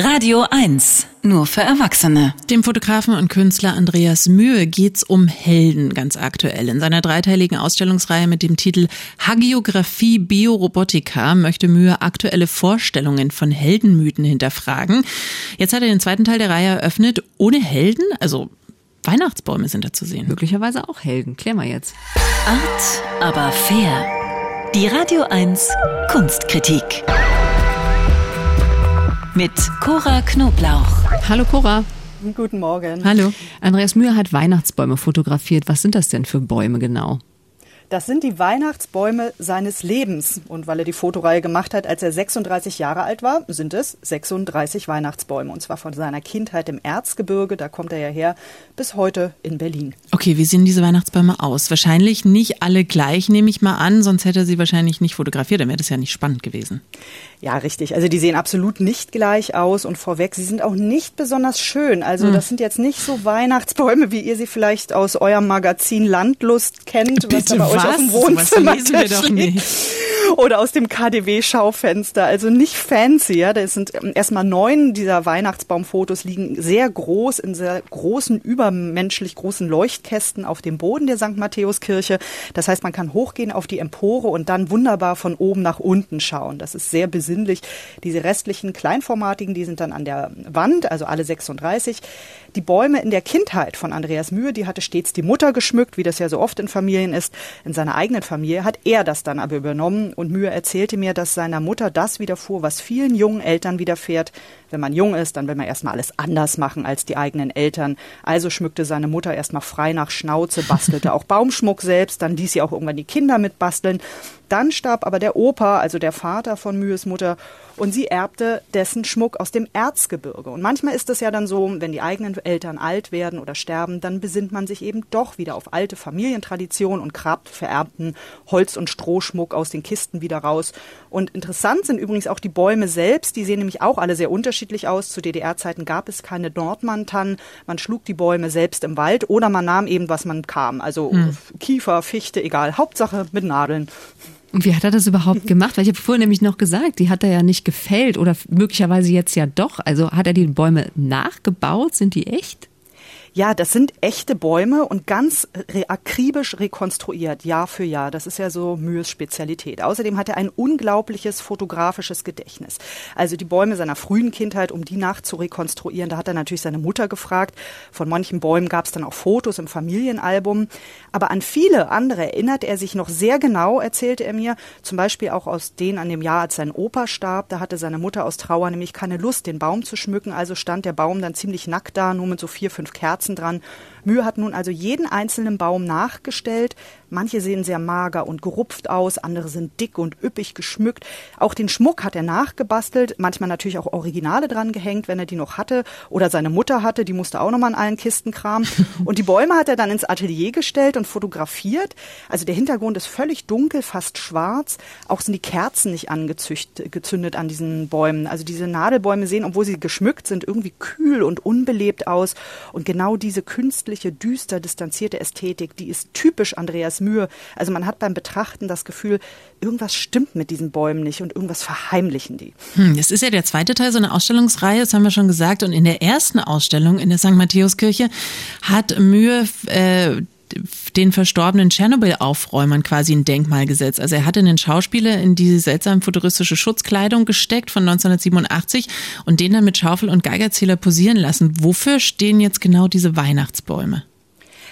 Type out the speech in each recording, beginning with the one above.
Radio 1, nur für Erwachsene. Dem Fotografen und Künstler Andreas Mühe geht's um Helden ganz aktuell. In seiner dreiteiligen Ausstellungsreihe mit dem Titel Hagiografie Biorobotika möchte Mühe aktuelle Vorstellungen von Heldenmythen hinterfragen. Jetzt hat er den zweiten Teil der Reihe eröffnet. Ohne Helden, also Weihnachtsbäume sind da zu sehen. Möglicherweise auch Helden. Klär mal jetzt. Art, aber fair. Die Radio 1 Kunstkritik mit Cora Knoblauch. Hallo Cora. Guten Morgen. Hallo. Andreas Mühe hat Weihnachtsbäume fotografiert. Was sind das denn für Bäume genau? Das sind die Weihnachtsbäume seines Lebens. Und weil er die Fotoreihe gemacht hat, als er 36 Jahre alt war, sind es 36 Weihnachtsbäume. Und zwar von seiner Kindheit im Erzgebirge, da kommt er ja her, bis heute in Berlin. Okay, wie sehen diese Weihnachtsbäume aus? Wahrscheinlich nicht alle gleich, nehme ich mal an, sonst hätte er sie wahrscheinlich nicht fotografiert, dann wäre das ja nicht spannend gewesen. Ja, richtig. Also die sehen absolut nicht gleich aus und vorweg, sie sind auch nicht besonders schön. Also hm. das sind jetzt nicht so Weihnachtsbäume, wie ihr sie vielleicht aus eurem Magazin Landlust kennt, Bitte, was? Euch auf dem Wohnzimmer was lesen wir doch nicht oder aus dem KDW-Schaufenster. Also nicht fancy. Ja. Da sind ähm, erstmal neun dieser Weihnachtsbaumfotos liegen sehr groß in sehr großen, übermenschlich großen Leuchtkästen auf dem Boden der St. Matthäuskirche. Das heißt, man kann hochgehen auf die Empore und dann wunderbar von oben nach unten schauen. Das ist sehr besinnlich. Diese restlichen kleinformatigen, die sind dann an der Wand, also alle 36. Die Bäume in der Kindheit von Andreas Mühe, die hatte stets die Mutter geschmückt, wie das ja so oft in Familien ist. In seiner eigenen Familie hat er das dann aber übernommen und Mühe erzählte mir, dass seiner Mutter das widerfuhr, was vielen jungen Eltern widerfährt. Wenn man jung ist, dann will man erstmal alles anders machen als die eigenen Eltern. Also schmückte seine Mutter erstmal frei nach Schnauze, bastelte auch Baumschmuck selbst, dann ließ sie auch irgendwann die Kinder mitbasteln. Dann starb aber der Opa, also der Vater von Mühes Mutter, und sie erbte dessen Schmuck aus dem Erzgebirge. Und manchmal ist es ja dann so, wenn die eigenen Eltern alt werden oder sterben, dann besinnt man sich eben doch wieder auf alte Familientraditionen und grabt vererbten Holz- und Strohschmuck aus den Kisten wieder raus. Und interessant sind übrigens auch die Bäume selbst, die sehen nämlich auch alle sehr unterschiedlich aus. Zu DDR-Zeiten gab es keine Nordmann-Tannen. Man schlug die Bäume selbst im Wald oder man nahm eben, was man kam. Also hm. Kiefer, Fichte, egal. Hauptsache mit Nadeln. Und wie hat er das überhaupt gemacht? Weil ich habe vorhin nämlich noch gesagt, die hat er ja nicht gefällt oder möglicherweise jetzt ja doch. Also hat er die Bäume nachgebaut? Sind die echt? Ja, das sind echte Bäume und ganz re akribisch rekonstruiert, Jahr für Jahr. Das ist ja so Mühes Spezialität. Außerdem hat er ein unglaubliches fotografisches Gedächtnis. Also die Bäume seiner frühen Kindheit, um die nachzurekonstruieren, da hat er natürlich seine Mutter gefragt. Von manchen Bäumen gab es dann auch Fotos im Familienalbum. Aber an viele andere erinnert er sich noch sehr genau, erzählte er mir. Zum Beispiel auch aus denen an dem Jahr, als sein Opa starb. Da hatte seine Mutter aus Trauer nämlich keine Lust, den Baum zu schmücken. Also stand der Baum dann ziemlich nackt da, nur mit so vier, fünf Kerzen Kerzen dran. Mühe hat nun also jeden einzelnen Baum nachgestellt. Manche sehen sehr mager und gerupft aus, andere sind dick und üppig geschmückt. Auch den Schmuck hat er nachgebastelt, manchmal natürlich auch Originale dran gehängt, wenn er die noch hatte oder seine Mutter hatte, die musste auch nochmal in allen Kisten kramen. Und die Bäume hat er dann ins Atelier gestellt und fotografiert. Also der Hintergrund ist völlig dunkel, fast schwarz. Auch sind die Kerzen nicht angezündet an diesen Bäumen. Also diese Nadelbäume sehen, obwohl sie geschmückt sind, irgendwie kühl und unbelebt aus. Und genau diese künstliche, düster distanzierte Ästhetik, die ist typisch Andreas Mühe. Also man hat beim Betrachten das Gefühl, irgendwas stimmt mit diesen Bäumen nicht und irgendwas verheimlichen die. Hm, das ist ja der zweite Teil so einer Ausstellungsreihe, das haben wir schon gesagt. Und in der ersten Ausstellung in der St. Matthäuskirche hat Mühe äh, den verstorbenen Tschernobyl-Aufräumern quasi ein Denkmal gesetzt. Also er hatte einen Schauspieler in diese seltsam futuristische Schutzkleidung gesteckt von 1987 und den dann mit Schaufel und Geigerzähler posieren lassen. Wofür stehen jetzt genau diese Weihnachtsbäume?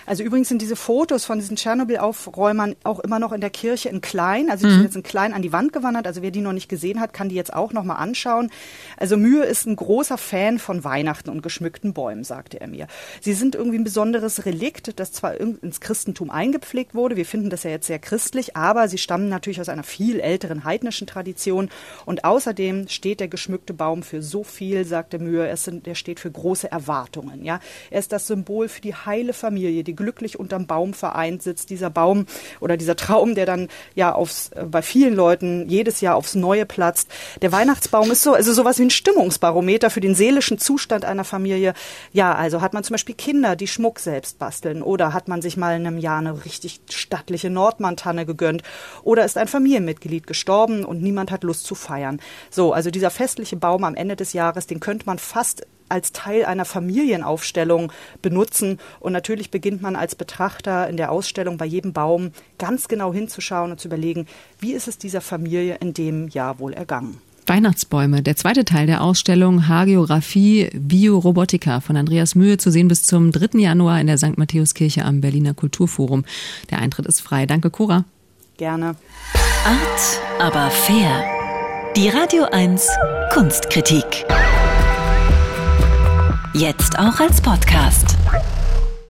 Also übrigens sind diese Fotos von diesen Tschernobyl-Aufräumern auch immer noch in der Kirche in klein. Also die mhm. sind jetzt in klein an die Wand gewandert. Also wer die noch nicht gesehen hat, kann die jetzt auch noch mal anschauen. Also Mühe ist ein großer Fan von Weihnachten und geschmückten Bäumen, sagte er mir. Sie sind irgendwie ein besonderes Relikt, das zwar ins Christentum eingepflegt wurde. Wir finden das ja jetzt sehr christlich, aber sie stammen natürlich aus einer viel älteren heidnischen Tradition. Und außerdem steht der geschmückte Baum für so viel, sagte Mühe. Er, sind, er steht für große Erwartungen. Ja, er ist das Symbol für die heile Familie, die glücklich unterm Baum vereint sitzt. Dieser Baum oder dieser Traum, der dann ja aufs, äh, bei vielen Leuten jedes Jahr aufs Neue platzt. Der Weihnachtsbaum ist so, also sowas wie ein Stimmungsbarometer für den seelischen Zustand einer Familie. Ja, also hat man zum Beispiel Kinder, die Schmuck selbst basteln oder hat man sich mal in einem Jahr eine richtig stattliche Nordmantanne gegönnt oder ist ein Familienmitglied gestorben und niemand hat Lust zu feiern. So, also dieser festliche Baum am Ende des Jahres, den könnte man fast als Teil einer Familienaufstellung benutzen. Und natürlich beginnt man als Betrachter in der Ausstellung bei jedem Baum ganz genau hinzuschauen und zu überlegen, wie ist es dieser Familie in dem Jahr wohl ergangen. Weihnachtsbäume, der zweite Teil der Ausstellung Hagiografie Biorobotika von Andreas Mühe zu sehen bis zum 3. Januar in der St. Matthäuskirche am Berliner Kulturforum. Der Eintritt ist frei. Danke, Cora. Gerne. Art, aber fair. Die Radio 1 Kunstkritik. Jetzt auch als Podcast.